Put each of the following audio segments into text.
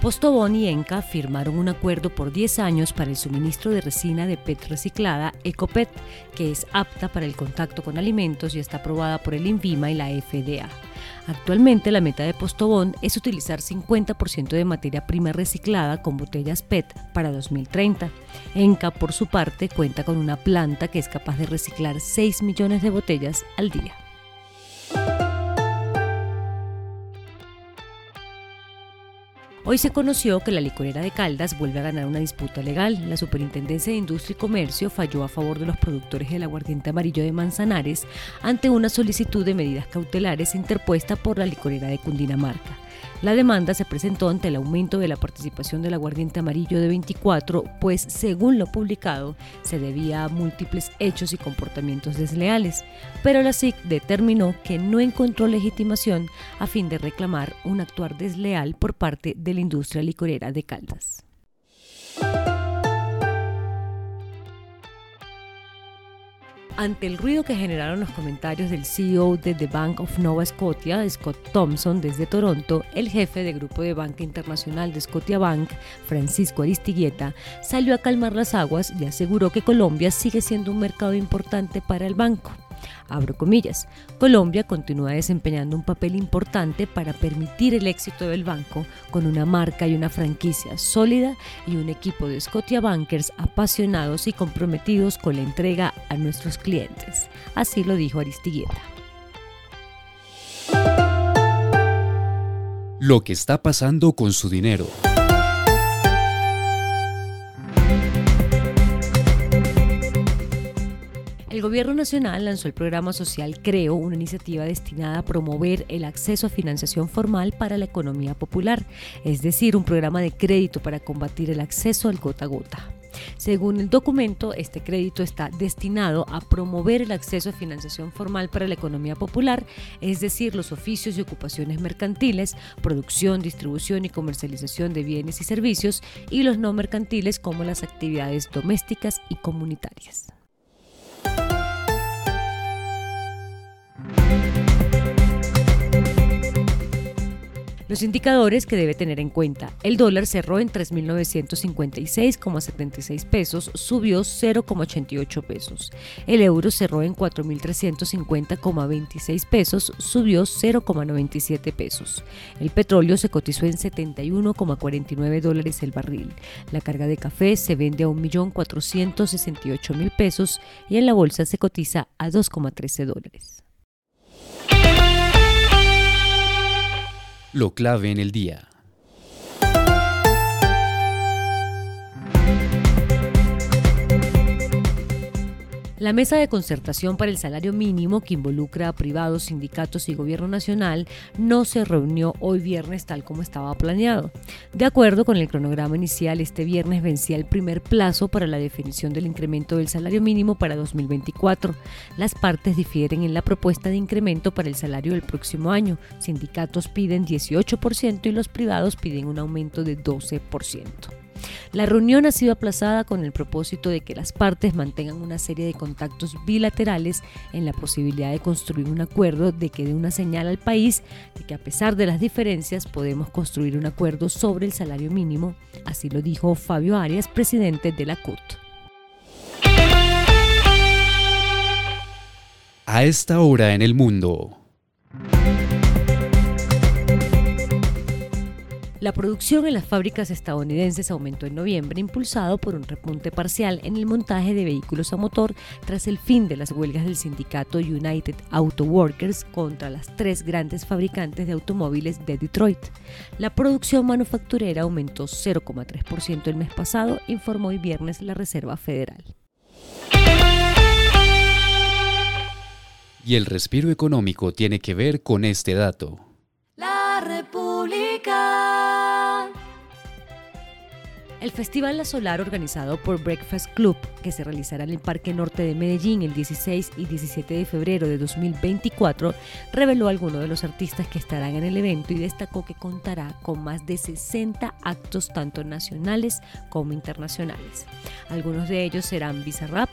Postobón y Enca firmaron un acuerdo por 10 años para el suministro de resina de PET reciclada Ecopet, que es apta para el contacto con alimentos y está aprobada por el INVIMA y la FDA. Actualmente la meta de Postobón es utilizar 50% de materia prima reciclada con botellas PET para 2030. Enca, por su parte, cuenta con una planta que es capaz de reciclar 6 millones de botellas al día. Hoy se conoció que la licorera de Caldas vuelve a ganar una disputa legal. La Superintendencia de Industria y Comercio falló a favor de los productores del aguardiente amarillo de Manzanares ante una solicitud de medidas cautelares interpuesta por la licorera de Cundinamarca. La demanda se presentó ante el aumento de la participación del aguardiente amarillo de 24, pues según lo publicado se debía a múltiples hechos y comportamientos desleales, pero la SIC determinó que no encontró legitimación a fin de reclamar un actuar desleal por parte de la industria licorera de Caldas. Ante el ruido que generaron los comentarios del CEO de The Bank of Nova Scotia, Scott Thompson, desde Toronto, el jefe de grupo de banca internacional de Scotia Bank, Francisco Aristigueta, salió a calmar las aguas y aseguró que Colombia sigue siendo un mercado importante para el banco abro comillas, Colombia continúa desempeñando un papel importante para permitir el éxito del banco con una marca y una franquicia sólida y un equipo de Scotia Bankers apasionados y comprometidos con la entrega a nuestros clientes. Así lo dijo Aristigueta. Lo que está pasando con su dinero. El Gobierno Nacional lanzó el programa social Creo, una iniciativa destinada a promover el acceso a financiación formal para la economía popular, es decir, un programa de crédito para combatir el acceso al gota a gota. Según el documento, este crédito está destinado a promover el acceso a financiación formal para la economía popular, es decir, los oficios y ocupaciones mercantiles, producción, distribución y comercialización de bienes y servicios, y los no mercantiles como las actividades domésticas y comunitarias. Los indicadores que debe tener en cuenta. El dólar cerró en 3.956,76 pesos, subió 0,88 pesos. El euro cerró en 4.350,26 pesos, subió 0,97 pesos. El petróleo se cotizó en 71,49 dólares el barril. La carga de café se vende a 1.468.000 pesos y en la bolsa se cotiza a 2,13 dólares. Lo clave en el día. La mesa de concertación para el salario mínimo que involucra a privados, sindicatos y gobierno nacional no se reunió hoy viernes tal como estaba planeado. De acuerdo con el cronograma inicial, este viernes vencía el primer plazo para la definición del incremento del salario mínimo para 2024. Las partes difieren en la propuesta de incremento para el salario del próximo año. Sindicatos piden 18% y los privados piden un aumento de 12%. La reunión ha sido aplazada con el propósito de que las partes mantengan una serie de contactos bilaterales en la posibilidad de construir un acuerdo de que dé una señal al país de que a pesar de las diferencias podemos construir un acuerdo sobre el salario mínimo, así lo dijo Fabio Arias, presidente de la CUT. A esta hora en el mundo. La producción en las fábricas estadounidenses aumentó en noviembre, impulsado por un repunte parcial en el montaje de vehículos a motor tras el fin de las huelgas del sindicato United Auto Workers contra las tres grandes fabricantes de automóviles de Detroit. La producción manufacturera aumentó 0,3% el mes pasado, informó hoy viernes la Reserva Federal. Y el respiro económico tiene que ver con este dato. El Festival La Solar, organizado por Breakfast Club, que se realizará en el Parque Norte de Medellín el 16 y 17 de febrero de 2024, reveló algunos de los artistas que estarán en el evento y destacó que contará con más de 60 actos tanto nacionales como internacionales. Algunos de ellos serán Bizarrap,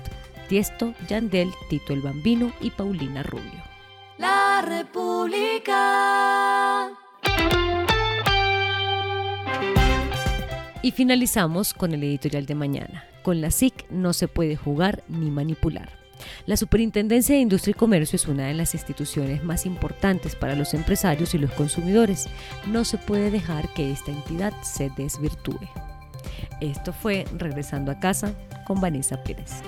Tiesto, Yandel, Tito el Bambino y Paulina Rubio. La República. Y finalizamos con el editorial de mañana. Con la SIC no se puede jugar ni manipular. La Superintendencia de Industria y Comercio es una de las instituciones más importantes para los empresarios y los consumidores. No se puede dejar que esta entidad se desvirtúe. Esto fue Regresando a casa con Vanessa Pérez.